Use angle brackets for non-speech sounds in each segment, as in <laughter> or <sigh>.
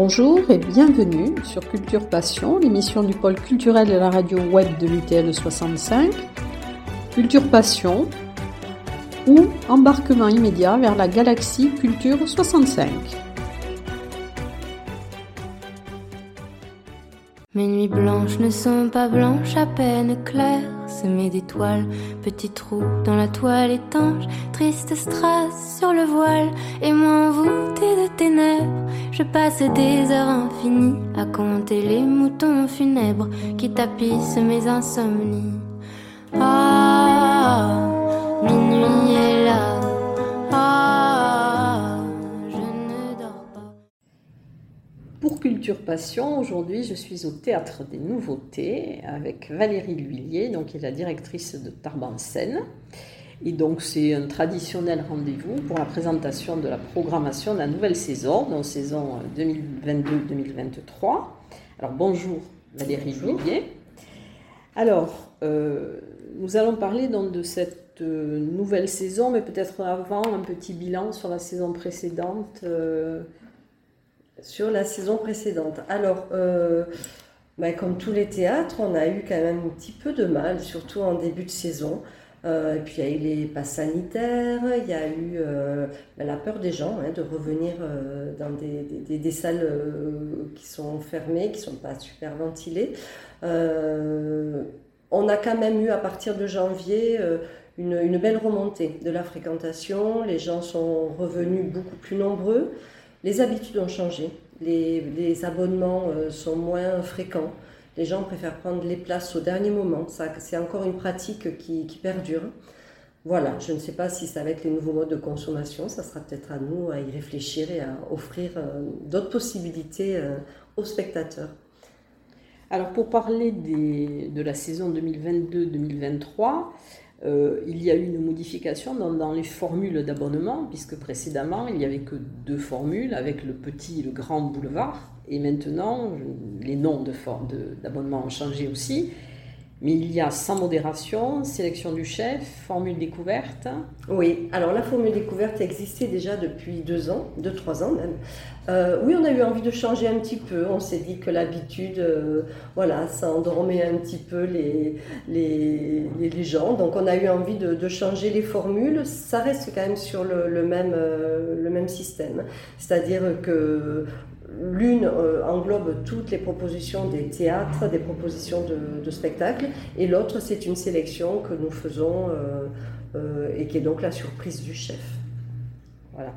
Bonjour et bienvenue sur Culture Passion, l'émission du pôle culturel de la radio web de l'UTL 65. Culture Passion ou embarquement immédiat vers la galaxie Culture 65. Mes nuits blanches ne sont pas blanches, à peine claires, semées d'étoiles, petits trous dans la toile étanche, triste strass sur le voile, et moi envoûtée de ténèbres, je passe des heures infinies à compter les moutons funèbres qui tapissent mes insomnies. Ah, minuit est là. Ah, Pour Culture Passion, aujourd'hui je suis au Théâtre des Nouveautés avec Valérie L'Huillier, donc qui est la directrice de Tarbes Seine. Et donc c'est un traditionnel rendez-vous pour la présentation de la programmation de la nouvelle saison, donc saison 2022-2023. Alors bonjour Valérie L'Huillier. Alors, euh, nous allons parler donc de cette euh, nouvelle saison, mais peut-être avant un petit bilan sur la saison précédente. euh, Sur la saison précédente. Alors, euh, bah, comme tous les théâtres, on a eu quand même un petit peu de mal, surtout en début de saison. Euh, et puis il y a eu les passes sanitaires, il y a eu euh, la peur des gens hein, de revenir dans des, salles qui sont fermées, qui ne sont pas super ventilées. On a quand même eu à partir de janvier une belle remontée de la fréquentation. Les gens sont revenus beaucoup plus nombreux. Les habitudes ont changé. Les, abonnements euh, sont moins fréquents. Les gens préfèrent prendre les places au dernier moment. C'est encore une pratique qui, qui perdure. Voilà, je ne sais pas si ça va être les nouveaux modes de consommation. Ça sera peut-être à nous à y réfléchir et à offrir euh, d'autres possibilités euh, aux spectateurs. Alors pour parler des- de la saison 2022-2023, euh, il y a eu une modification dans, les formules d'abonnement, puisque précédemment il n'y avait que deux formules, avec le petit et le grand boulevard, et maintenant les noms d'abonnement ont changé aussi, mais il y a sans modération, sélection du chef, formule découverte, Oui, alors la formule découverte existait déjà depuis deux ans, deux, trois ans même. Euh, oui, on a eu envie de changer un petit peu. On s'est dit que l'habitude, euh, voilà, ça endormait un petit peu les, les, les- gens. Donc on a eu envie de, changer les formules. Ça reste quand même sur le même, euh, le même système. C'est-à-dire que L'une euh, englobe toutes les propositions des théâtres, des propositions de, spectacles, et l'autre, c'est une sélection que nous faisons euh, euh, et qui est donc la surprise du chef. Voilà.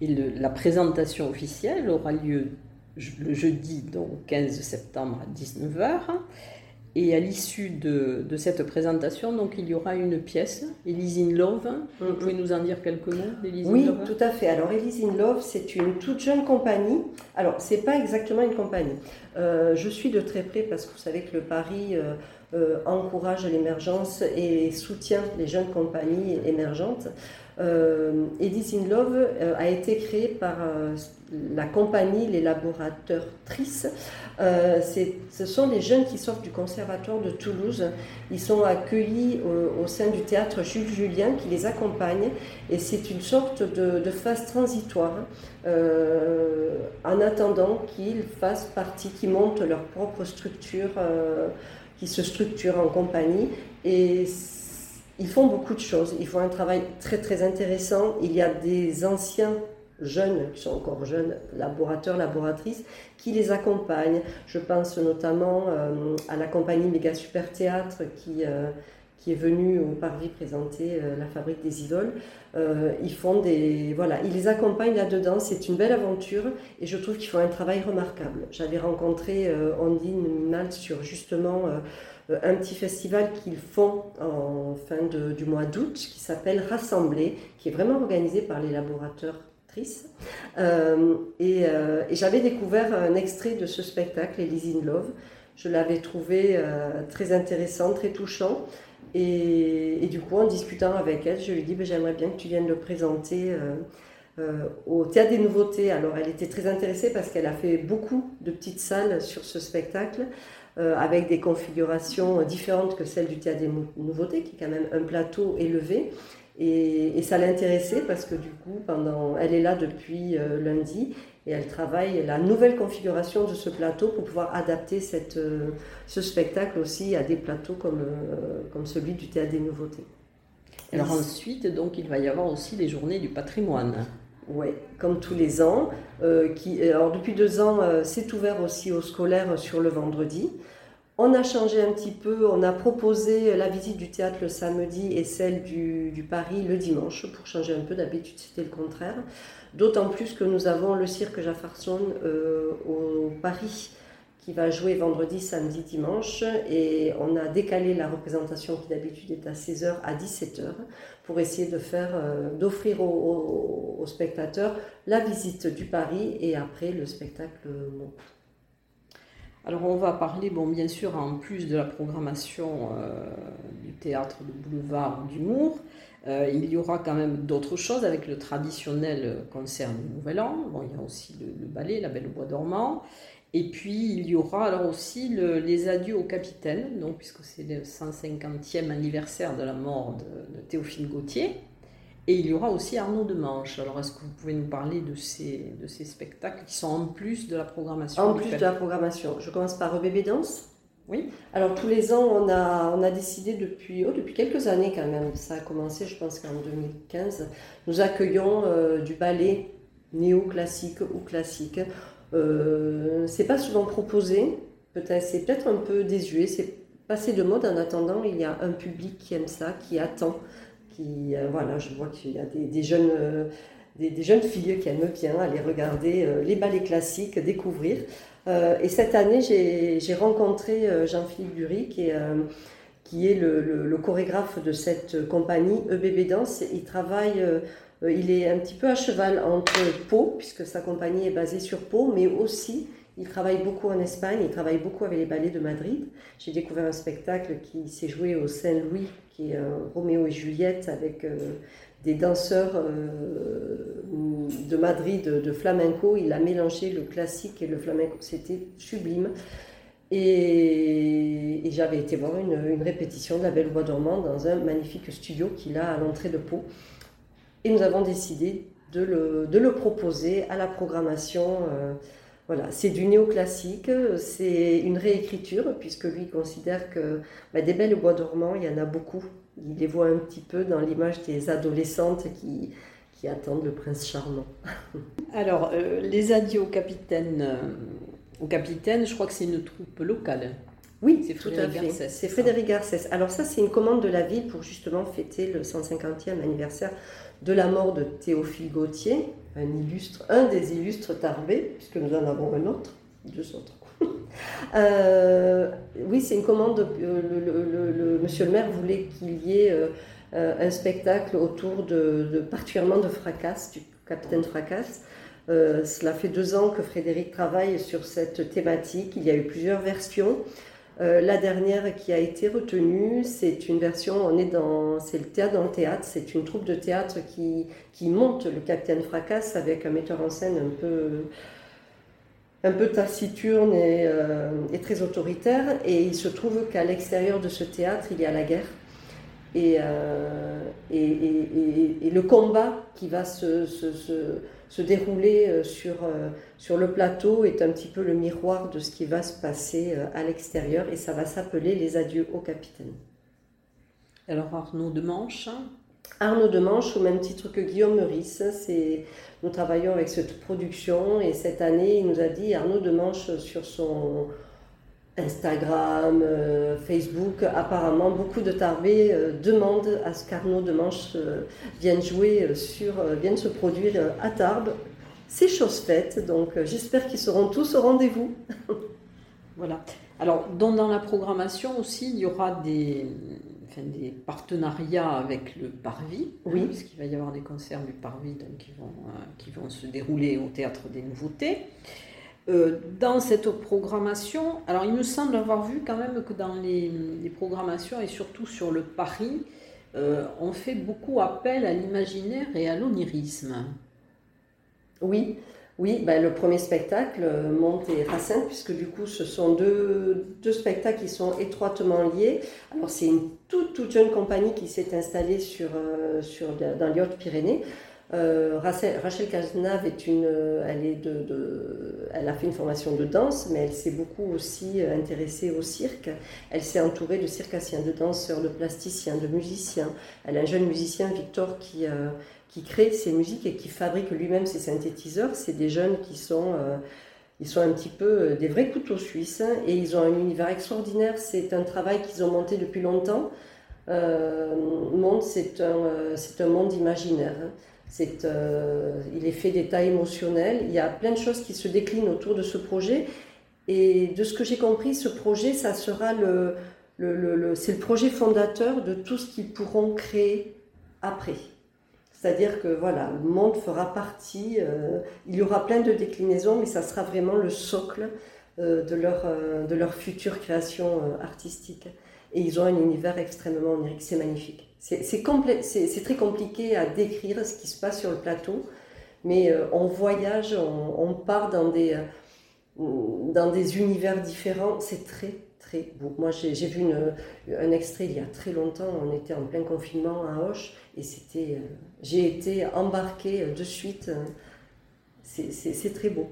La présentation officielle aura lieu le jeudi, donc 15 septembre à 19h. Et à l'issue de, de cette présentation, donc, il y aura une pièce, Elise in Love. Vous pouvez nous en dire quelques mots d'Elise in Oui, Love? tout à fait. Alors, Elise in Love, c'est une toute jeune compagnie. Alors, c'est pas exactement une compagnie. Euh, je suis de très près parce que vous savez que le Paris euh, euh, encourage l'émergence et soutient les jeunes compagnies émergentes. Euh, Elise in Love euh, a été créée par la compagnie Les. Euh, c'est- ce sont les jeunes qui sortent du conservatoire de Toulouse. Ils sont accueillis au, sein du théâtre Jules Julien qui les accompagne et c'est une sorte de, phase transitoire en attendant qu'ils fassent partie, qu'ils montent leur propre structure, qui se structurent en compagnie et ils font beaucoup de choses. Ils font un travail très très intéressant. Il y a des anciens jeunes, qui sont encore jeunes, laborateurs, laboratrices, qui les accompagnent. Je pense notamment euh, à la compagnie Méga Super Théâtre qui, euh, qui est venue au Parvis présenter euh, la fabrique des idoles. Euh, ils font des. Voilà, ils les accompagnent là-dedans. C'est une belle aventure et je trouve qu'ils font un travail remarquable. J'avais rencontré euh, Ondine Mal sur justement. euh, un petit festival qu'ils font en fin de- du mois d'août qui s'appelle Rassembler, qui est vraiment organisé par les laborateurs Trice. Euh, et j'avais découvert un extrait de ce spectacle, Elise in Love. Je l'avais trouvé très intéressant, très touchant. Et, du coup, en discutant avec elle, je lui dit ben, J'aimerais bien que tu viennes le présenter euh, euh, au Théâtre des Nouveautés. Alors, elle était très intéressée parce qu'elle a fait beaucoup de petites salles sur ce spectacle. euh, avec des configurations différentes que celles du Théâtre des Nouveautés, qui est quand même un plateau élevé. Et, et ça l'intéressait parce que du coup, pendant, elle est là depuis lundi et elle travaille la nouvelle configuration de ce plateau pour pouvoir adapter cette, euh, ce spectacle aussi à des plateaux comme, euh, comme celui du Théâtre des Nouveautés. Alors ensuite, donc, il va y avoir aussi les journées du patrimoine. Oui, comme tous les ans. Euh, qui, alors depuis deux ans, c'est ouvert aussi aux scolaires sur le vendredi. On a changé un petit peu, on a proposé la visite du théâtre le samedi et celle du, du Paris le dimanche pour changer un peu. D'habitude, c'était le contraire. D'autant plus que nous avons le cirque Jefferson euh, au Paris qui va jouer vendredi, samedi, dimanche. Et on a décalé la représentation qui d'habitude est à 16h à 17h pour essayer euh, d'offrir aux, spectateurs la visite du Paris et après le spectacle monte. Alors on va parler, bon bien sûr, en plus de la programmation euh, du théâtre de boulevard d'humour, euh, il y aura quand même d'autres choses avec le traditionnel concert du Nouvel An. Bon, il y a aussi le, ballet, la Belle au Bois dormant. Et puis il y aura alors aussi les adieux au capitaine, donc, puisque c'est le 150e anniversaire de la mort de, Théophile Gautier. Et il y aura aussi Arnaud de Manche. Alors est-ce que vous pouvez nous parler de ces, de ces spectacles qui sont en plus de la programmation En plus de la programmation. Je commence par Bébé Danse. Oui. Alors tous les ans, on a, on a décidé depuis, oh, depuis quelques années quand même, ça a commencé je pense qu'en 2015, nous accueillons euh, du ballet néo-classique ou classique. Euh, c'est pas souvent proposé, peut-être c'est peut-être un peu désuet, c'est passé de mode. En attendant, il y a un public qui aime ça, qui attend, euh, voilà, je vois qu'il y a des, jeunes. Euh, des, jeunes filles qui aiment bien aller regarder les ballets classiques, découvrir. Euh, et cette année, j'ai rencontré euh, Jean-Philippe Dury, qui est, euh, qui est le, chorégraphe de cette compagnie EBB Danse. Il travaille, il est un petit peu à cheval entre Pau, puisque sa compagnie est basée sur Pau, mais aussi il travaille beaucoup en Espagne, il travaille beaucoup avec les ballets de Madrid. J'ai découvert un spectacle qui s'est joué au Saint-Louis, qui est Roméo et Juliette, avec des danseurs euh, de Madrid de, flamenco. Il a mélangé le classique et le flamenco. C'était sublime. Et, j'avais été voir une, répétition de La Belle Voix dormante dans un magnifique studio qu'il a à l'entrée de Pau. Et nous avons décidé de le, proposer à la programmation. Euh, voilà, c'est du néoclassique, c'est une réécriture, puisque lui considère que bah, des belles bois dormants, il y en a beaucoup il les voit un petit peu dans l'image des adolescentes qui, qui attendent le prince charmant. <laughs> Alors, euh, les adieux au capitaine, euh, au capitaine, je crois que c'est une troupe locale. Oui, c'est fait. C'est Frédéric Garcès. Alors ça, c'est une commande de la ville pour justement fêter le 150e anniversaire de la mort de Théophile Gautier, un, illustre, un des illustres tarbés, puisque nous en avons un autre, deux autres. <laughs> Euh, oui, c'est une commande. Euh, le, monsieur le maire voulait qu'il y ait euh, un spectacle autour de, particulièrement de Fracasse, du capitaine Fracasse. cela fait deux ans que Frédéric travaille sur cette thématique. Il y a eu plusieurs versions. La dernière qui a été retenue, c'est une version, on est dans, c'est le théâtre dans le théâtre, c'est une troupe de théâtre qui, qui monte le Capitaine Fracasse avec un metteur en scène un peu, un peu taciturne euh, et, très autoritaire. Et il se trouve qu'à l'extérieur de ce théâtre, il y a la guerre. Et, euh, et, le combat qui va se, dérouler euh, sur, sur le plateau est un petit peu le miroir de ce qui va se passer à l'extérieur. Et ça va s'appeler Les adieux au capitaine. Alors Arnaud de Manche Arnaud de Manche, au même titre que Guillaume Meurice, c'est nous travaillons avec cette production et cette année, il nous a dit, Arnaud Demanche, sur son Instagram, euh, Facebook, apparemment, beaucoup de Tarbés euh, demandent à ce qu'Arnaud Demanche euh, vienne jouer sur, vienne se produire à Tarbes. C'est chose faite, donc j'espère qu'ils seront tous au rendez-vous. <laughs> voilà. Alors, dans la programmation aussi, il y aura des, des partenariats avec le Parvis, hein, oui. puisqu'il va y avoir des concerts du Parvis donc, qui, vont, euh, qui vont se dérouler au Théâtre des Nouveautés. Euh, dans cette programmation, alors il me semble avoir vu quand même que dans les, programmations et surtout sur le Paris, euh, on fait beaucoup appel à l'imaginaire et à l'onirisme. Oui, oui, ben, le premier spectacle, euh, Monte et Racine, puisque du coup, ce sont deux, deux spectacles qui sont étroitement liés. Alors, c'est une toute, toute jeune compagnie qui s'est installée sur, sur, dans les Hautes-Pyrénées. Euh, Rachel, Rachel est une, de, elle a fait une formation de danse, mais elle s'est beaucoup aussi intéressée au cirque. Elle s'est entourée de circassiens, de danseurs, de plasticiens, de musiciens. Elle a un jeune musicien, Victor, qui, qui crée ses musiques et qui fabrique lui-même ses synthétiseurs. C'est des jeunes qui sont ils sont un petit peu euh, des vrais couteaux suisses hein, et ils ont un univers extraordinaire. C'est un travail qu'ils ont monté depuis longtemps. Euh, monde, c'est un, euh, un monde imaginaire. Hein. Euh, il est fait d'états émotionnels. Il y a plein de choses qui se déclinent autour de ce projet. Et de ce que j'ai compris, ce projet, ça sera le, c'est le projet fondateur de tout ce qu'ils pourront créer après. C'est-à-dire que voilà, le monde fera partie, euh, il y aura plein de déclinaisons, mais ça sera vraiment le socle euh, de, leur, de leur future création artistique. Et ils ont un univers extrêmement onirique, c'est magnifique. C'est très compliqué à décrire ce qui se passe sur le plateau, mais on voyage, on, part dans des, dans des univers différents, c'est très moi, j'ai vu un extrait il y a très longtemps. On était en plein confinement à Hoche et. Euh, j'ai été embarquée de suite. C'est très beau,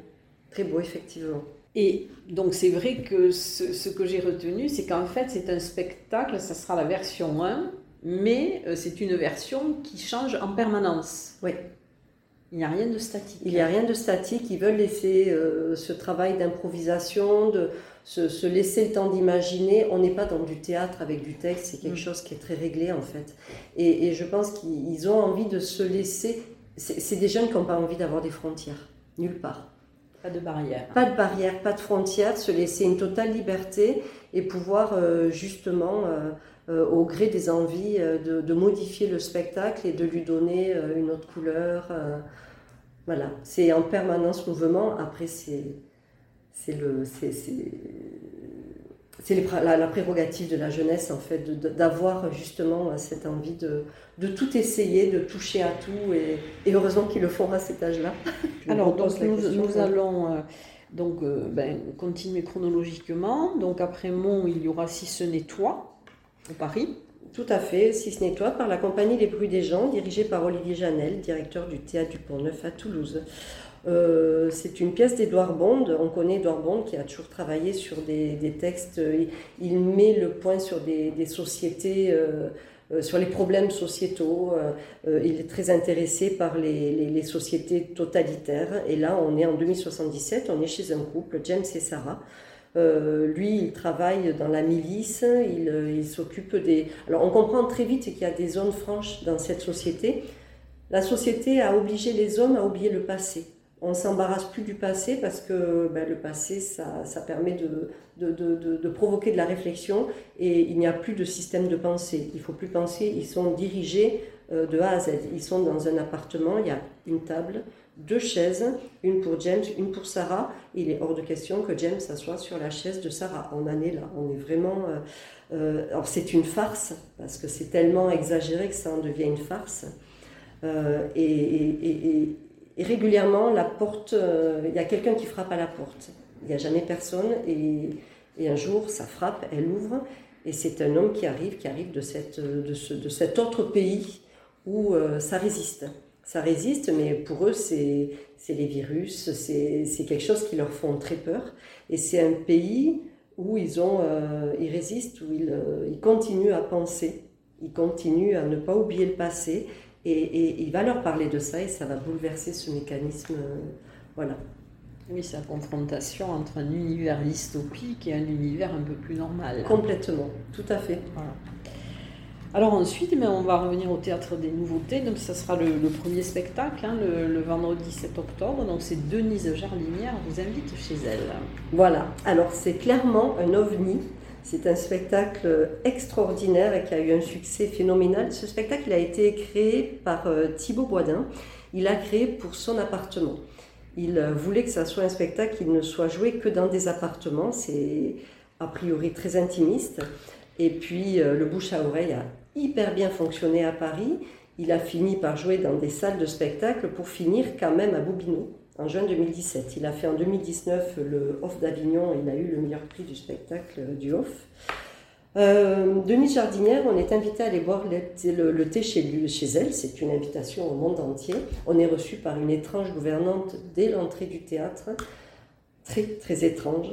très beau effectivement. Et donc c'est vrai que ce, que j'ai retenu, c'est qu'en fait c'est un spectacle, ça sera la version 1, mais euh, c'est une version qui change en permanence. Oui. Il n'y a rien de statique. Il n'y a rien de statique. Ils veulent laisser euh, ce travail d'improvisation, de, se, laisser le temps d'imaginer. On n'est pas dans du théâtre avec du texte, c'est quelque mm. chose qui est très réglé en fait. Et, je pense qu'ils ont envie de se laisser. C'est des jeunes qui n'ont pas envie d'avoir des frontières, nulle part. Pas de barrière. Pas de barrière, pas de frontières, se laisser une totale liberté et pouvoir euh, justement, au gré des envies, de, de, modifier le spectacle et de lui donner une autre couleur. voilà, c'est en permanence mouvement. Après, c'est c'est le, c'est, la, la, prérogative de la jeunesse, en fait, d'avoir justement cette envie de, de, tout essayer, de toucher à tout, et, heureusement qu'ils le font à cet âge-là. <laughs> Alors, donc, nous, allons euh, donc, euh, ben, continuer chronologiquement. Donc, après Mont, il y aura Si ce n'est toi, Paris. Tout à fait, Si ce n'est toi, par la compagnie Les Bruits des gens, dirigée par Olivier Janel, directeur du théâtre du Pont-Neuf à Toulouse. Euh, c'est une pièce d'Edouard Bond. On connaît Edouard Bond qui a toujours travaillé sur des, textes. Il, met le point sur des, sociétés, euh, euh, sur les problèmes sociétaux. il est très intéressé par les, sociétés totalitaires. Et là, on est en 2077, on est chez un couple, James et Sarah. Lui, il travaille dans la milice, il, il s'occupe des... Alors on comprend très vite qu'il y a des zones franches dans cette société. La société a obligé les hommes à oublier le passé on s'embarrasse plus du passé parce que ben, le passé, ça, ça permet de, de, provoquer de la réflexion et il n'y a plus de système de pensée. Il faut plus penser, ils sont dirigés euh, de A à Z. Ils sont dans un appartement, il y a une table, deux chaises, une pour James, une pour Sarah. Il est hors de question que James s'assoie sur la chaise de Sarah. On en est là, on est vraiment... Euh, euh, alors c'est une farce parce que c'est tellement exagéré que ça en devient une farce. et, et, régulièrement, la porte, euh, il y a quelqu'un qui frappe à la porte. Il n'y a jamais personne. Et, un jour, ça frappe, elle ouvre. Et c'est un homme qui arrive, qui arrive de, cette, de, ce, de cet autre pays où euh, ça résiste. Ça résiste, mais pour eux, c'est les virus, c'est quelque chose qui leur font très peur. Et c'est un pays où ils, ont, euh, ils résistent, où ils, ils continuent à penser, ils continuent à ne pas oublier le passé et, il va leur parler de ça et ça va bouleverser ce mécanisme. Euh, voilà. Oui, la confrontation entre un univers dystopique et un univers un peu plus normal. Complètement, tout à fait. Alors ensuite, mais on va revenir au théâtre des nouveautés. Donc ça sera le, premier spectacle, hein, le, vendredi 7 octobre. Donc c'est Denise Jarlinière vous invite chez elle. Voilà. Alors c'est clairement un ovni c'est un spectacle extraordinaire et qui a eu un succès phénoménal. Ce spectacle a été créé par euh, Thibaut Boisdin. Il l'a créé pour son appartement. Il euh, voulait que ça soit un spectacle qui ne soit joué que dans des appartements. C'est a priori très intimiste. Et puis euh, le bouche à oreille a hyper bien fonctionné à Paris. Il a fini par jouer dans des salles de spectacle pour finir quand même à Bobino en juin 2017. Il a fait en 2019 le Off d'Avignon, il a eu le meilleur prix du spectacle du Off. Denise Jardinière, on est invité à aller boire le, thé chez, chez elle. C'est une invitation au monde entier. On est reçu par une étrange gouvernante dès l'entrée du théâtre très très étrange.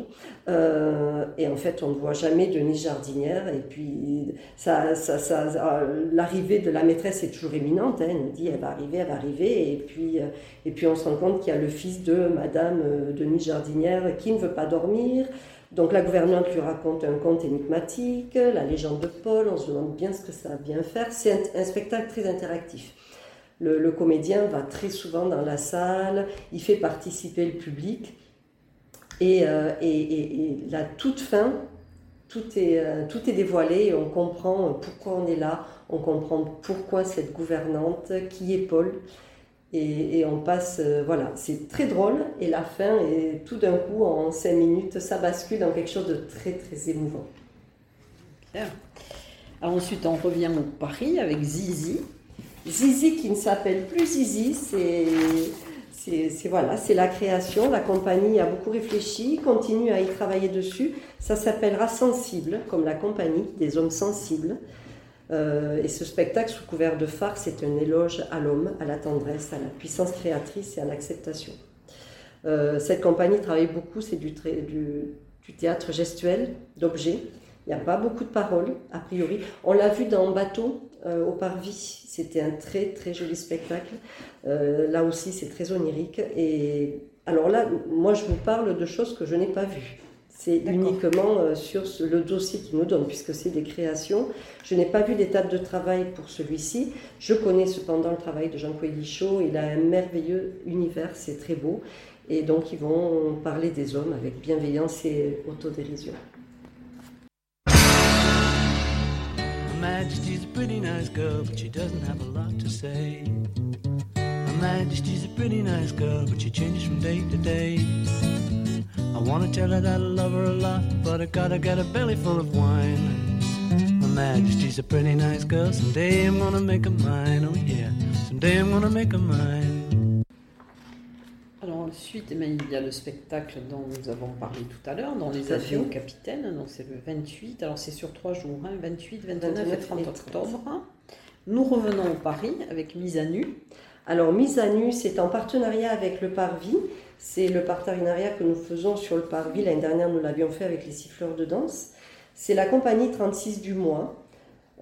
Euh, et en fait, on ne voit jamais Denise Jardinière. Et puis, ça, ça, ça l'arrivée de la maîtresse est toujours éminente. Hein. Elle nous dit, elle va arriver, elle va arriver. Et puis, euh, et puis on se rend compte qu'il y a le fils de Madame euh, Denise Jardinière qui ne veut pas dormir. Donc la gouvernante lui raconte un conte énigmatique, la légende de Paul. On se demande bien ce que ça va bien faire. C'est un, spectacle très interactif. Le comédien va très souvent dans la salle, il fait participer le public. Euh, et, la toute fin, tout est, euh, tout est dévoilé et on comprend pourquoi on est là, on comprend pourquoi cette gouvernante, qui est Paul. Et, on passe, euh, voilà, c'est très drôle et la fin, et tout d'un coup, en cinq minutes, ça bascule dans quelque chose de très très émouvant. Alors ensuite, on revient au Paris avec Zizi. Zizi qui ne s'appelle plus Zizi, c'est c'est voilà, c'est la création. La compagnie a beaucoup réfléchi, continue à y travailler dessus. Ça s'appellera Sensible, comme la compagnie des hommes sensibles. Euh, et ce spectacle sous couvert de farce est un éloge à l'homme, à la tendresse, à la puissance créatrice et à l'acceptation. Euh, cette compagnie travaille beaucoup, c'est du, théâtre gestuel, d'objets. Il n'y a pas beaucoup de paroles, a priori. On l'a vu dans Bateau, euh, au Parvis. C'était un très très joli spectacle. Euh, là aussi, c'est très onirique. Et alors là, moi, je vous parle de choses que je n'ai pas vues. C'est uniquement euh, sur le dossier qu'il nous donne, puisque c'est des créations. Je n'ai pas vu d'étape de travail pour celui-ci. Je connais cependant le travail de Jean-Claude Lichaud. Il a un merveilleux univers, c'est très beau. Et donc, ils vont parler des hommes avec bienveillance et autodérision. Majesty's a pretty nice girl, but she doesn't have a lot to say. Her Majesty's a pretty nice girl, but she changes from day to day. I wanna tell her that I love her a lot, but I gotta get a belly full of wine. Her Majesty's a pretty nice girl, someday I'm gonna make her mine, oh yeah, someday I'm gonna make her mine. Ensuite, il y a le spectacle dont nous avons parlé tout à l'heure, dans les avions capitaines. Donc c'est le 28. Alors c'est sur trois jours, 28, hein, 29 et 30 octobre. Nous revenons au Paris avec Mise à nu. Alors Mise à nu, c'est en partenariat avec le Parvis. C'est le partenariat que nous faisons sur le Parvis. L'année dernière, nous l'avions fait avec les siffleurs de danse. C'est la compagnie 36 du mois.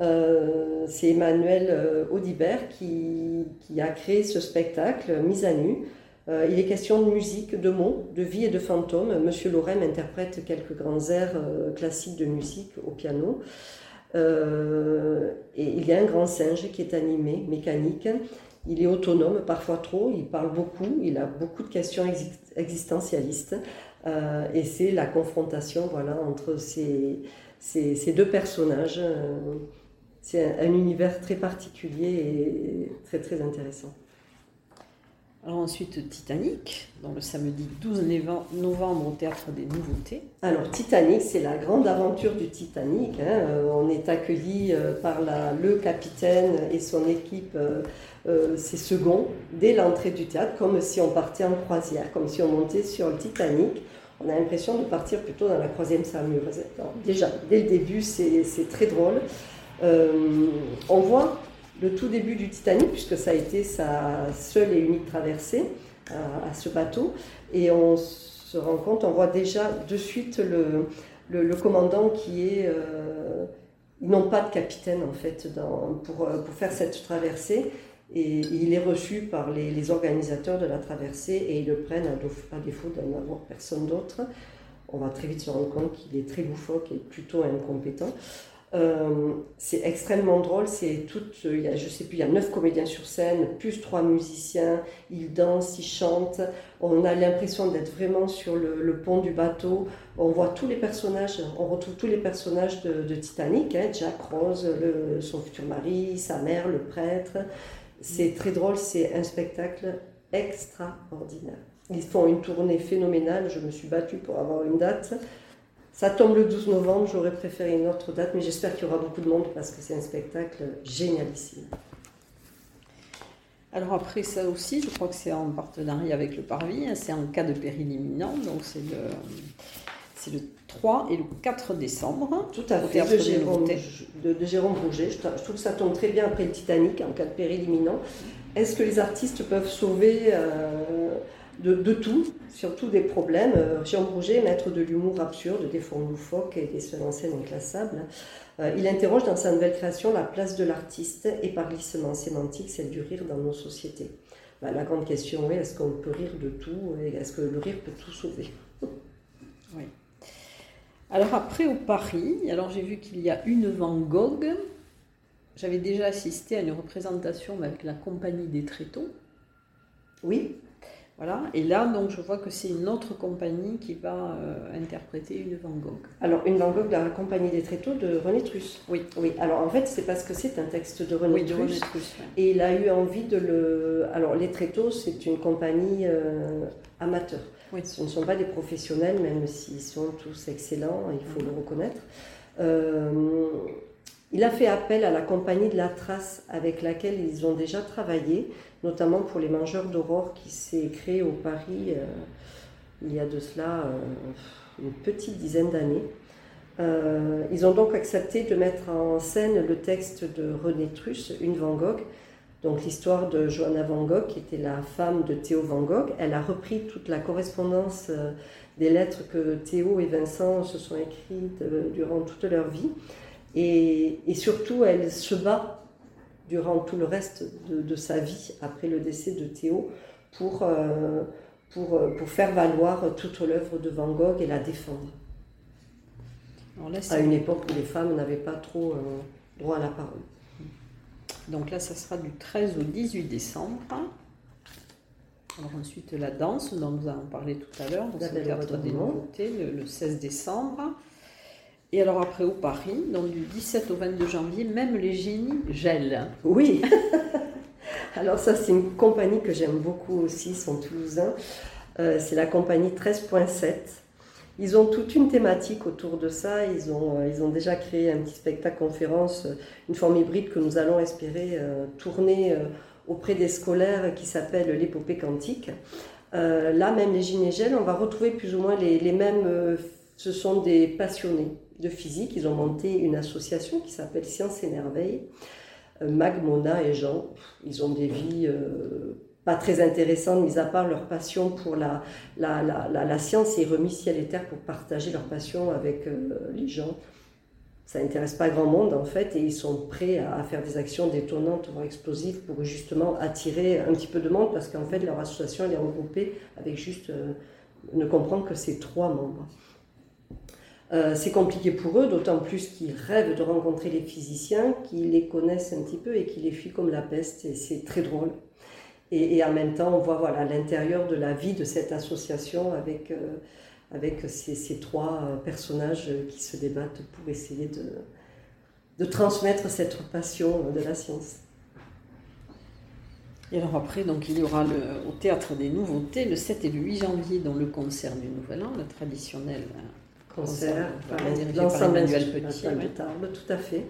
Euh, c'est Emmanuel euh, Audibert qui, a créé ce spectacle, Mise à nu. Euh, il est question de musique, de mots, de vie et de fantômes. Monsieur Lorem interprète quelques grands airs classiques de musique au piano. Et il y a un grand singe qui est animé, mécanique. Il est autonome, parfois trop, il parle beaucoup, il a beaucoup de questions existentialistes. et c'est la confrontation voilà, entre ces, deux personnages. c'est un, un, univers très particulier et très très intéressant. Alors ensuite Titanic, dans le samedi 12 novembre au Théâtre des Nouveautés. Alors Titanic, c'est la grande aventure du Titanic. Hein. Euh, on est accueilli euh, par la, le capitaine et son équipe, euh, ses seconds, dès l'entrée du théâtre, comme si on partait en croisière, comme si on montait sur le Titanic. On a l'impression de partir plutôt dans la croisième Samuel. Déjà, dès le début, c'est très drôle. on voit le tout début du Titanic, puisque ça a été sa seule et unique traversée à, ce bateau. Et on se rend compte, on voit déjà de suite le, commandant qui est... Euh, ils n'ont pas de capitaine en fait pour, pour, faire cette traversée. Et il est reçu par les, les, organisateurs de la traversée et ils le prennent à, défaut d'en avoir personne d'autre. On va très vite se rendre compte qu'il est très loufoque et plutôt incompétent. Euh, c'est extrêmement drôle, c'est tout, il y a, je sais plus, il y a neuf comédiens sur scène, plus trois musiciens, ils dansent, ils chantent, on a l'impression d'être vraiment sur le, pont du bateau, on voit tous les personnages, on retrouve tous les personnages de, Titanic, hein, Jack Rose, son futur mari, sa mère, le prêtre, c'est très drôle, c'est un spectacle extraordinaire. Ils font une tournée phénoménale, je me suis battue pour avoir une date. Ça tombe le 12 novembre, j'aurais préféré une autre date, mais j'espère qu'il y aura beaucoup de monde parce que c'est un spectacle génialissime. Alors après ça aussi, je crois que c'est en partenariat avec le Parvis, hein, c'est en cas de péril imminent, donc c'est C'est le 3 et le 4 décembre. Tout à fait, de Jérôme, de, de Jérôme Rouget. Je, trouve que ça tombe très bien après le Titanic, en cas de péril imminent. Est-ce que les artistes peuvent sauver euh, de, tout, surtout des problèmes euh, Jérôme Rouget, maître de l'humour absurde, des formes loufoques et des seuls en scène inclassables, euh, il interroge dans sa nouvelle création la place de l'artiste et par glissement sémantique celle du rire dans nos sociétés. Bah, la grande question est est-ce qu'on peut rire de tout et est-ce que le rire peut tout sauver? Oui. Alors après au Paris, alors j'ai vu qu'il y a une Van Gogh. J'avais déjà assisté à une représentation avec la compagnie des Tréteaux. Oui. Voilà. Et là, donc, je vois que c'est une autre compagnie qui va euh, interpréter une Van Gogh. Alors, une Van Gogh de la compagnie des Tréteaux de René Truss. Oui. Oui. Alors, en fait, c'est parce que c'est un texte de René oui, Truss. De René Truss Et il a eu envie de le. Alors, les Tréteaux, c'est une compagnie euh, amateur. Oui. Ce ne sont pas des professionnels, même s'ils sont tous excellents, il faut le reconnaître. Euh, il a fait appel à la compagnie de la Trace avec laquelle ils ont déjà travaillé, notamment pour les mangeurs d'aurore qui s'est créé au Paris euh, il y a de cela euh, une petite dizaine d'années. Euh, ils ont donc accepté de mettre en scène le texte de René Truss, une Van Gogh, donc l'histoire de Johanna Van Gogh, qui était la femme de Théo Van Gogh. Elle a repris toute la correspondance des lettres que Théo et Vincent se sont écrites durant toute leur vie. Et, surtout, elle se bat durant tout le reste de, sa vie, après le décès de Théo, pour, euh, pour, euh, pour faire valoir toute l'œuvre de Van Gogh et la défendre. à une époque où les femmes n'avaient pas trop euh, droit à la parole. Donc là, ça sera du 13 au 18 décembre. Alors ensuite, la danse, dont nous avons parlé tout à l'heure, au Théâtre des Nouveautés, le 16 décembre. Et alors après au Paris, donc du 17 au 22 janvier, même les génies gèlent. Oui. <laughs> alors ça c'est une compagnie que j'aime beaucoup aussi, sont toulousains. Euh, c'est la compagnie 13.7. Ils ont toute une thématique autour de ça. Ils ont, euh, ils ont déjà créé un petit spectacle conférence, euh, une forme hybride que nous allons espérer tourner auprès des scolaires qui s'appelle l'épopée quantique. là, même les Gilles, on va retrouver plus ou moins les, les mêmes. ce sont des passionnés de physique. Ils ont monté une association qui s'appelle Science et. Euh, Mag, Mona et Jean, ils ont des vies euh, pas très intéressantes, mis à part leur passion pour la, la, la, la, science et remis ciel et terre pour partager leur passion avec euh, les gens. Ça n'intéresse pas grand monde en fait et ils sont prêts à, faire des actions détonnantes voire explosives pour justement attirer un petit peu de monde parce qu'en fait leur association elle est regroupée avec juste ne comprendre que c'est trois membres. Euh, c'est compliqué pour eux, d'autant plus qu'ils rêvent de rencontrer les physiciens, qui les connaissent un petit peu et qui les fuient comme la peste, c'est très drôle. Et, en même temps, on voit voilà, l'intérieur de la vie de cette association avec, euh, ces, trois euh, personnages qui se débattent pour essayer de, transmettre cette passion de la science. Et alors après, donc, il y aura au Théâtre des Nouveautés le 7 et le 8 janvier dans le concert du Nouvel An, le traditionnel concert, l'ensemble Emmanuel Petit, tout à fait.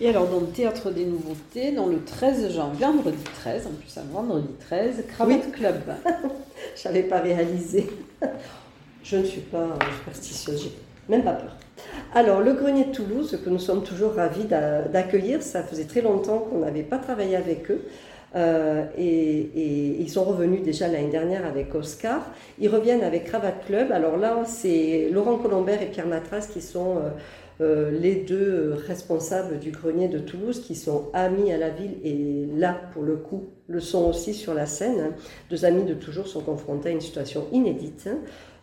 Et alors, dans le Théâtre des Nouveautés, dans le 13 janvier, vendredi 13, en plus un vendredi 13, Cravate Club. <laughs> Je n'avais pas réalisé. Je ne suis pas superstitieuse, j'ai même pas peur. Alors, le Grenier de Toulouse, que nous sommes toujours ravis d'accueillir, ça faisait très longtemps qu'on n'avait pas travaillé avec eux. Euh, et, ils sont revenus déjà l'année dernière avec Oscar. Ils reviennent avec Cravate Club. Alors là, c'est Laurent Colombert et Pierre Matras qui sont euh, euh, les deux responsables du grenier de Toulouse, qui sont amis à la ville et là, pour le coup, le sont aussi sur la scène. Deux amis de toujours sont confrontés à une situation inédite.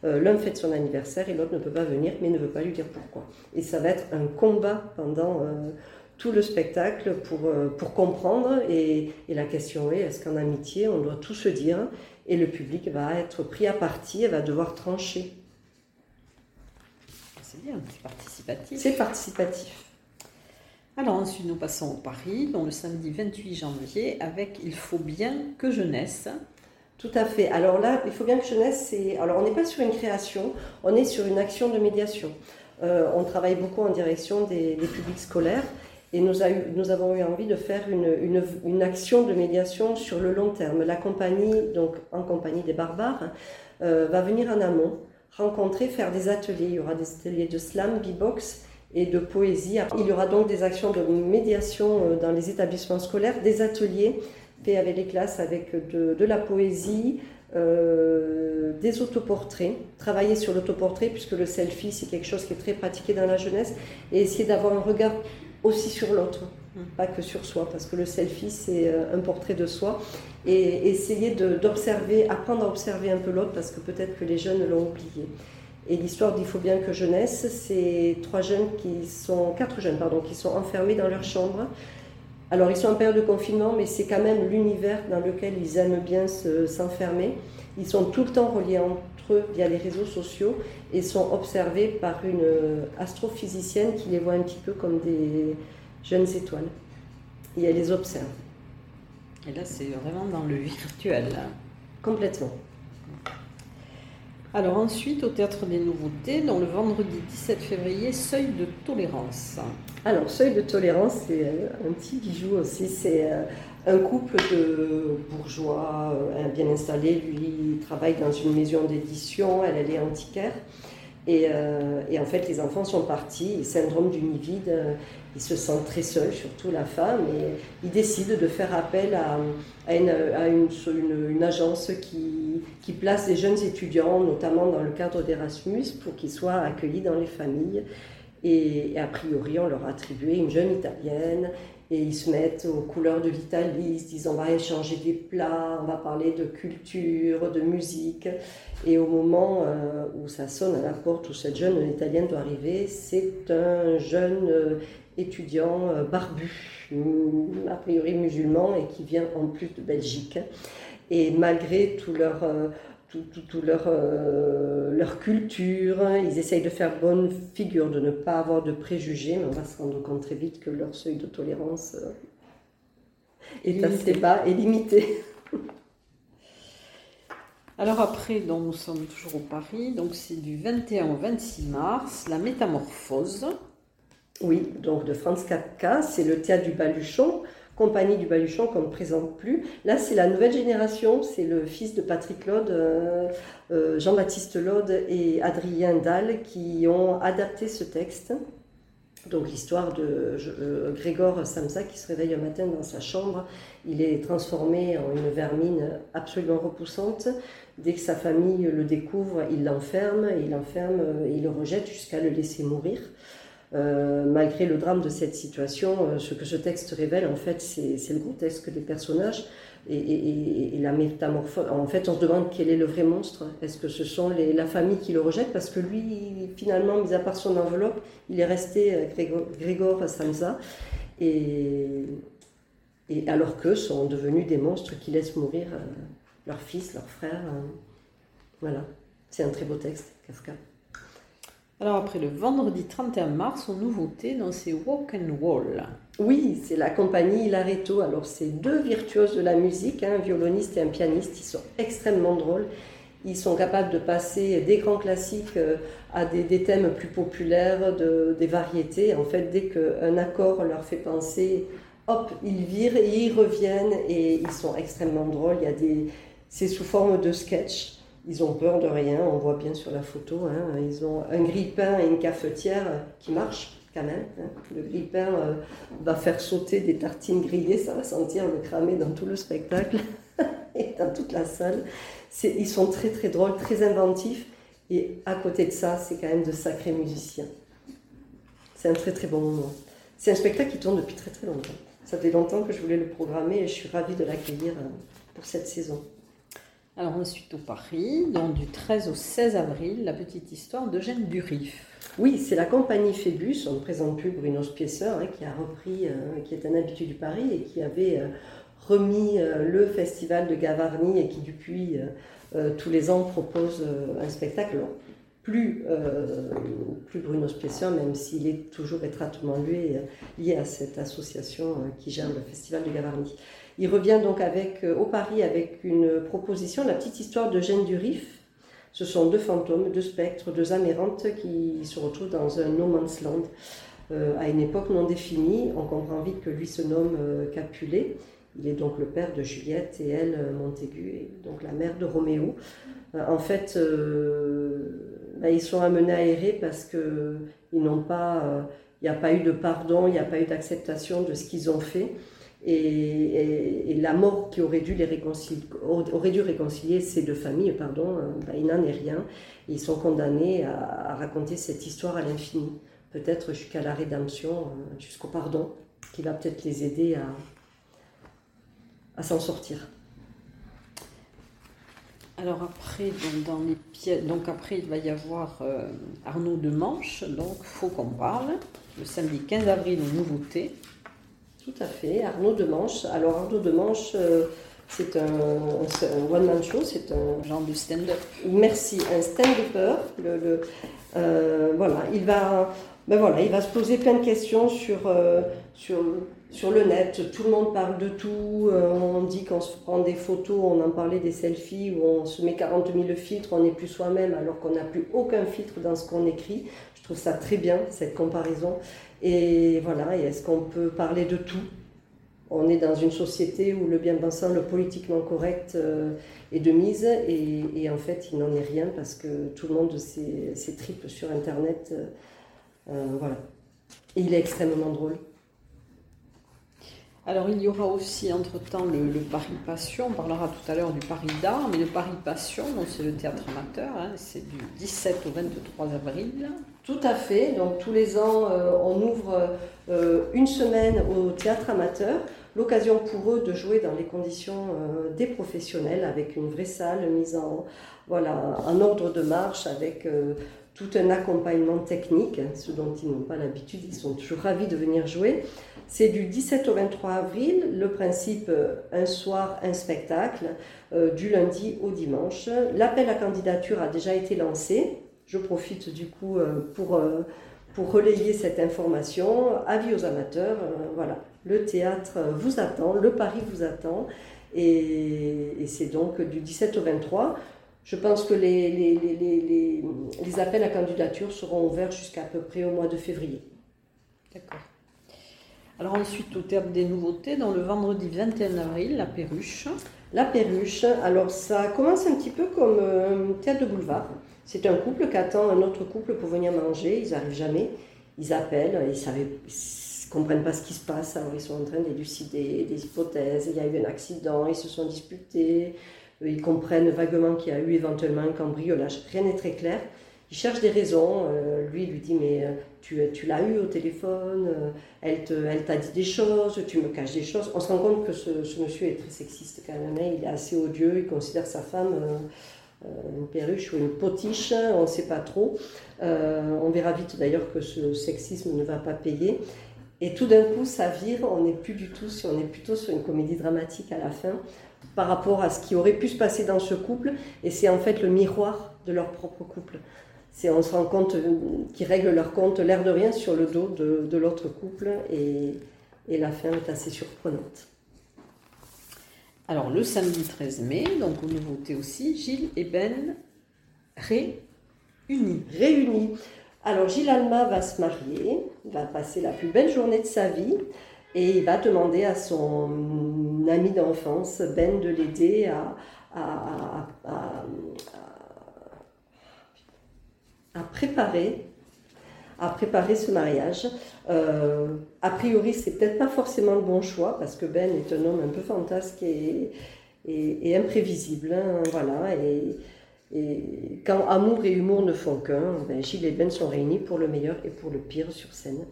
L'un fête son anniversaire et l'autre ne peut pas venir, mais ne veut pas lui dire pourquoi. Et ça va être un combat pendant tout le spectacle pour, euh, pour comprendre. Et, et, la question est, est-ce qu'en amitié, on doit tout se dire et le public va être pris à partie et va devoir trancher? C'est bien, c'est participatif. C'est participatif. Alors ensuite, nous passons au Paris, le samedi 28 janvier, avec Il faut bien que jeunesse. Tout à fait. Alors là, Il faut bien que jeunesse, c'est... Alors on n'est pas sur une création, on est sur une action de médiation. Euh, on travaille beaucoup en direction des, des publics scolaires et nous, avons eu envie de faire une, une, action de médiation sur le long terme. La compagnie, donc en compagnie des barbares, euh, va venir en amont rencontrer, faire des ateliers. Il y aura des ateliers de slam, b-box et de poésie. Il y aura donc des actions de médiation euh, dans les établissements scolaires, des ateliers faits avec les classes avec de, la poésie, euh, des autoportraits, travailler sur l'autoportrait puisque le selfie c'est quelque chose qui est très pratiqué dans la jeunesse et essayer d'avoir un regard aussi sur l'autre, pas que sur soi, parce que le selfie c'est euh, un portrait de soi et essayer d'observer, apprendre à observer un peu l'autre parce que peut-être que les jeunes l'ont oublié. Et l'histoire d'Il faut bien que je naisse, c'est trois jeunes qui sont, quatre jeunes pardon, qui sont enfermés dans leur chambre. Alors ils sont en période de confinement, mais c'est quand même l'univers dans lequel ils aiment bien s'enfermer. ils sont tout le temps reliés eux via les réseaux sociaux et sont observés par une astrophysicienne qui les voit un petit peu comme des jeunes étoiles. Et elle les observe. Et là, c'est vraiment dans le virtuel. Complètement. Alors ensuite, au Théâtre des Nouveautés, dans le vendredi 17 février, Seuil de tolérance. Alors, Seuil de tolérance, c'est euh, un petit bijou aussi. C'est euh, un couple de bourgeois euh, bien installés. Lui, il travaille dans une maison d'édition, elle, est antiquaire. Et, et, en fait, les enfants sont partis, syndrome du nid vide, il se sent très seul, surtout la femme, et il décide de faire appel à, une, agence qui, place des jeunes étudiants, notamment dans le cadre d'Erasmus, pour qu'ils soient accueillis dans les familles. Et, a priori, on leur a attribué une jeune italienne, et ils se mettent aux couleurs de l'Italie, ils se disent on va échanger des plats, on va parler de culture, de musique. Et au moment euh, où ça sonne à la porte, où cette jeune italienne doit arriver, c'est un jeune euh, étudiant euh, barbu, mm, a priori musulman, et qui vient en plus de Belgique. Et malgré tout leur, euh, tout, leur, euh, leur culture, ils essayent de faire bonne figure, de ne pas avoir de préjugés, mais on va se rendre compte très vite que leur seuil de tolérance est assez bas et limité. <laughs> Alors après, donc, nous sommes toujours au Paris, donc c'est du 21 au 26 mars, la métamorphose. Oui, donc de Franz Kafka, c'est le théâtre du Baluchon, compagnie du Baluchon qu'on ne présente plus. Là, c'est la nouvelle génération, c'est le fils de Patrick Lode, euh, euh, Jean-Baptiste Lode et Adrien Dalle qui ont adapté ce texte. Donc l'histoire de euh, Grégor Samsa qui se réveille un matin dans sa chambre, il est transformé en une vermine absolument repoussante. Dès que sa famille le découvre, il l'enferme, il l'enferme, il le rejette jusqu'à le laisser mourir. Euh, malgré le drame de cette situation, euh, ce que ce texte révèle, en fait, c'est le grotesque des personnages et, la métamorphose. En fait, on se demande quel est le vrai monstre. Est-ce que ce sont les, la famille qui le rejette? Parce que lui, finalement, mis à part son enveloppe, il est resté euh, Grégor, Samsa. Et, alors qu'eux sont devenus des monstres qui laissent mourir leurs fils, leurs frères. Voilà. C'est un très beau texte, Kafka. Alors après le vendredi 31 mars, aux nouveautés dans ces Walk and Wall. Oui, c'est la compagnie Ilareto. Alors c'est deux virtuoses de la musique, un violoniste et un pianiste. Ils sont extrêmement drôles. Ils sont capables de passer des grands classiques euh, à des, thèmes plus populaires, de, des variétés. En fait, dès qu'un accord leur fait penser, hop, ils virent et ils reviennent et ils sont extrêmement drôles. Il y a c'est sous forme de sketch. Ils ont peur de rien, on voit bien sur la photo. Hein. Ils ont un grille-pain et une cafetière qui marchent quand même. Hein. Le grille-pain euh, va faire sauter des tartines grillées, ça va sentir le cramer dans tout le spectacle <laughs> et dans toute la salle. Ils sont très très drôles, très inventifs. Et à côté de ça, c'est quand même de sacrés musiciens. C'est un très très bon moment. C'est un spectacle qui tourne depuis très très longtemps. Ça fait longtemps que je voulais le programmer et je suis ravie de l'accueillir euh, pour cette saison. Alors ensuite au Paris, du 13 au 16 avril, la petite histoire d'Eugène Durif. Oui, c'est la compagnie Phébus, on ne présente plus Bruno Spiesser, hein, qui a repris, euh, qui est un habitué du Paris et qui avait euh, remis euh, le festival de Gavarnie et qui depuis tous les ans propose un spectacle. plus, plus Bruno Spiesser, même s'il est toujours étroitement lié, lié à cette association qui gère le festival de Gavarnie. Il revient donc euh, au Paris avec une proposition, la petite histoire de Jeanne Durif. Ce sont deux fantômes, deux spectres, deux amérantes qui se retrouvent dans un no man's land euh, à une époque non définie. On comprend vite que lui se nomme euh, Capulet. Il est donc le père de Juliette et elle Montaigu, et donc la mère de Roméo. en fait, ben, ils sont amenés à errer parce que ils n'ont pas, il n'y a pas eu de pardon, il n'y a pas eu d'acceptation de ce qu'ils ont fait. Et, la mort qui aurait dû, les réconcilier, aurait dû réconcilier ces deux familles, pardon, il n'en est rien. Ils sont condamnés à, raconter cette histoire à l'infini, peut-être jusqu'à la rédemption, jusqu'au pardon, qui va peut-être les aider à, à s'en sortir. Alors après, dans les pièces, donc après il va y avoir euh, Arnaud de Manche, donc faut qu'on parle, le samedi 15 avril aux nouveautés. Tout à fait, Arnaud de Manche. Alors Arnaud de Manche, euh, c'est un, one-man show, c'est un genre de stand-up. Merci, un stand-upper. Le, euh, voilà, il va, ben voilà, il va se poser plein de questions sur, sur sur le net, tout le monde parle de tout. Euh, on dit qu'on se prend des photos, on en parlait des selfies, où on se met 40 000 filtres, on n'est plus soi-même alors qu'on n'a plus aucun filtre dans ce qu'on écrit. Je trouve ça très bien, cette comparaison. Et voilà, est-ce qu'on peut parler de tout? On est dans une société où le bien pensant, le politiquement correct euh, est de mise, et, en fait, il n'en est rien parce que tout le monde s'est tripe sur Internet. Euh, voilà. Et il est extrêmement drôle. Alors il y aura aussi entre-temps le, Paris Passion, on parlera tout à l'heure du Paris d'art, mais le Paris Passion, c'est le théâtre amateur, hein, c'est du 17 au 23 avril. Tout à fait, donc tous les ans euh, on ouvre euh, une semaine au théâtre amateur, l'occasion pour eux de jouer dans les conditions euh, des professionnels avec une vraie salle mise en, voilà, en ordre de marche avec tout un accompagnement technique, hein, ce dont ils n'ont pas l'habitude, ils sont toujours ravis de venir jouer. C'est du 17 au 23 avril, le principe euh, un soir, un spectacle, euh, du lundi au dimanche. L'appel à candidature a déjà été lancé. Je profite du coup euh, pour, pour relayer cette information. Avis aux amateurs, voilà, le théâtre vous attend, le Paris vous attend. Et, c'est donc du 17 au 23. Je pense que les, les, les, les appels à candidature seront ouverts jusqu'à peu près au mois de février. D'accord. Alors ensuite, au terme des nouveautés, dans le vendredi 21 avril, la perruche. La perruche, alors ça commence un petit peu comme un théâtre de boulevard. C'est un couple qui attend un autre couple pour venir manger, ils n'arrivent jamais, ils appellent, ils ne comprennent pas ce qui se passe, alors ils sont en train d'élucider des hypothèses, il y a eu un accident, ils se sont disputés, ils comprennent vaguement qu'il y a eu éventuellement un cambriolage, rien n'est très clair. Ils cherchent des raisons, euh, lui lui dit mais euh, tu, tu l'as eu au téléphone, euh, elle, elle t'a dit des choses, tu me caches des choses. On se rend compte que ce, monsieur est très sexiste quand même, hein. il est assez odieux, il considère sa femme euh, euh, une perruche ou une potiche, on ne sait pas trop. on verra vite d'ailleurs que ce sexisme ne va pas payer. Et tout d'un coup, ça vire, on n'est plus du tout, on est plutôt sur une comédie dramatique à la fin par rapport à ce qui aurait pu se passer dans ce couple, et c'est en fait le miroir de leur propre couple on se rend compte qu'ils règlent leur compte l'air de rien sur le dos de, l'autre couple et, la fin est assez surprenante. Alors le samedi 13 mai, donc aux nouveautés aussi, Gilles et Ben réunis. Réunis. Alors Gilles Alma va se marier, va passer la plus belle journée de sa vie et il va demander à son ami d'enfance, Ben, de l'aider à préparer, ce mariage. Euh, a priori, c'est peut-être pas forcément le bon choix parce que Ben est un homme un peu fantasque et, imprévisible. Hein, voilà, quand amour et humour ne font qu'un, ben Gilles et Ben sont réunis pour le meilleur et pour le pire sur scène.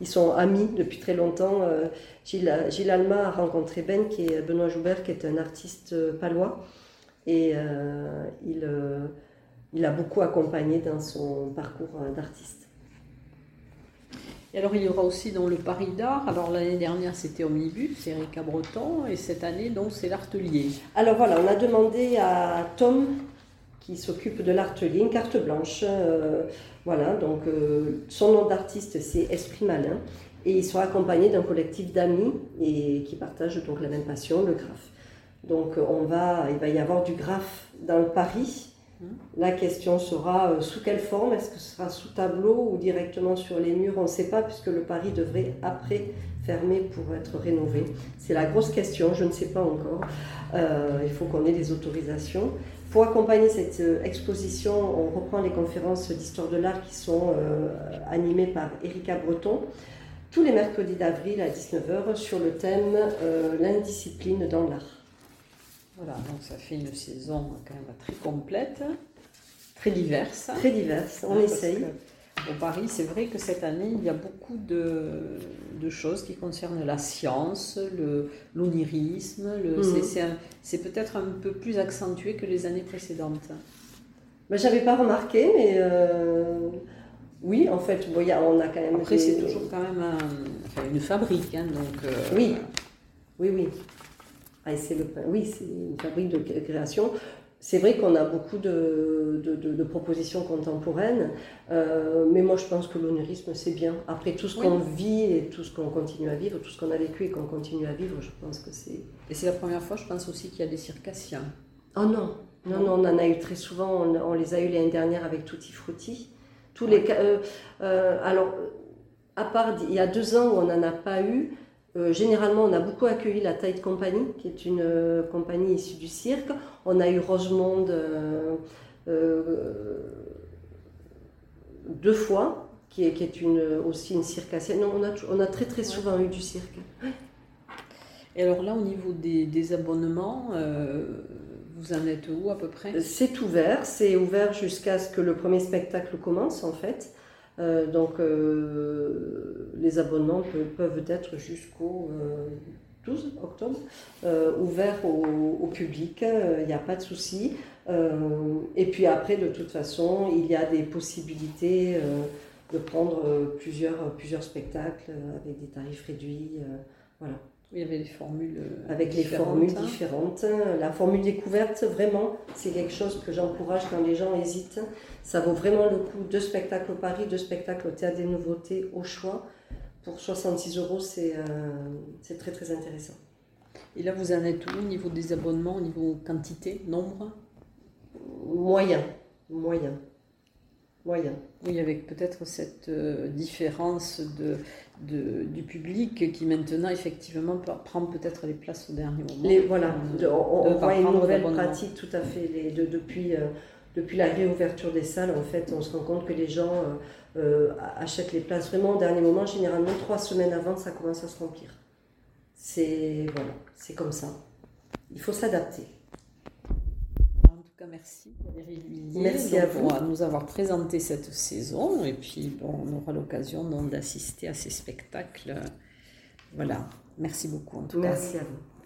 Ils sont amis depuis très longtemps. Euh, Gilles, Gilles, Alma a rencontré Ben, qui est Benoît Joubert, qui est un artiste palois. Et euh, il il a beaucoup accompagné dans son parcours euh, d'artiste. Et alors il y aura aussi dans le Paris d'art, alors l'année dernière c'était Omnibus, Erika Breton, et cette année donc c'est l'Artelier. Alors voilà, on a demandé à Tom, s'occupe de l'Artelier, une carte blanche. Euh, voilà, donc euh, son nom d'artiste c'est Esprit Malin, et il sera accompagné d'un collectif d'amis et qui partagent donc la même passion, le graphe. Donc on va, il va y avoir du graphe dans le Paris, La question sera euh, sous quelle forme? Est-ce que ce sera sous tableau ou directement sur les murs? On ne sait pas puisque le Paris devrait après fermer pour être rénové. C'est la grosse question, je ne sais pas encore. Euh, il faut qu'on ait des autorisations. Pour accompagner cette euh, exposition, on reprend les conférences d'histoire de l'art qui sont animées par Erika Breton tous les mercredis d'avril à 19h sur le thème l'indiscipline dans l'art. Voilà, donc ça fait une saison quand même très complète, très diverse. Très diverse, on essaye. Au Paris, c'est vrai que cette année, il y a beaucoup de, choses qui concernent la science, l'onirisme. Mhm. C'est peut-être un peu plus accentué que les années précédentes. Je n'avais pas remarqué, mais euh, oui, en fait, on a quand même. Après, c'est toujours quand même une fabrique. Hein, donc, euh, oui, oui, oui. Ah, c'est le, oui, c'est une fabrique de création. C'est vrai qu'on a beaucoup de, de, propositions contemporaines, euh, mais moi je pense que l'onirisme c'est bien. Après tout ce qu'on vit et tout ce qu'on continue à vivre, tout ce qu'on a vécu et qu'on continue à vivre, je pense que c'est. Et c'est la première fois, je pense aussi qu'il y a des circassiens. Oh non, non, non, on en a eu très souvent, on, les a eu l'année dernière avec Tutti Frutti. Tous les, euh, euh, alors, à part il y a deux ans où on n'en a pas eu, euh, généralement, on a beaucoup accueilli la Tide Company, qui est une euh, compagnie issue du cirque. On a eu Rosemonde euh, deux fois, qui est, qui est une, aussi une circassienne. Non, on a, on a très très souvent eu du cirque. Et alors là, au niveau des, des abonnements, vous en êtes où à peu près? C'est ouvert, c'est ouvert jusqu'à ce que le premier spectacle commence en fait. Euh, donc euh, les abonnements peuvent être jusqu'au 12 euh, octobre, ouverts au, public, il n'y a pas de souci. et puis après, de toute façon, il y a des possibilités de prendre plusieurs, plusieurs spectacles avec des tarifs réduits. voilà. Il y avait des formules. Euh, Avec les formules hein. différentes. La formule découverte, vraiment, c'est quelque chose que j'encourage quand les gens hésitent. Ça vaut vraiment le coup. Deux spectacles au Paris, deux spectacles au Théâtre des Nouveautés au choix. Pour 66 euros, euh, c'est très très intéressant. Et là, vous en êtes où au niveau des abonnements, au niveau quantité, nombre? Moyen. Moyen. Moyen. Oui, avec peut-être cette euh, différence de, du public qui maintenant effectivement prend peut-être les places au dernier moment. Les, voilà, on, voit une nouvelle pratique tout à fait les, depuis, euh, depuis la réouverture des salles. En fait, on se rend compte que les gens euh, achètent les places vraiment au dernier moment. Généralement, trois semaines avant, ça commence à se remplir. C'est voilà, c'est comme ça. Il faut s'adapter merci Valérie Merci à vous. Pour nous avoir présenté cette saison. Et puis, bon, on aura l'occasion d'assister à ces spectacles. Voilà. Merci beaucoup en tout cas. Merci à vous.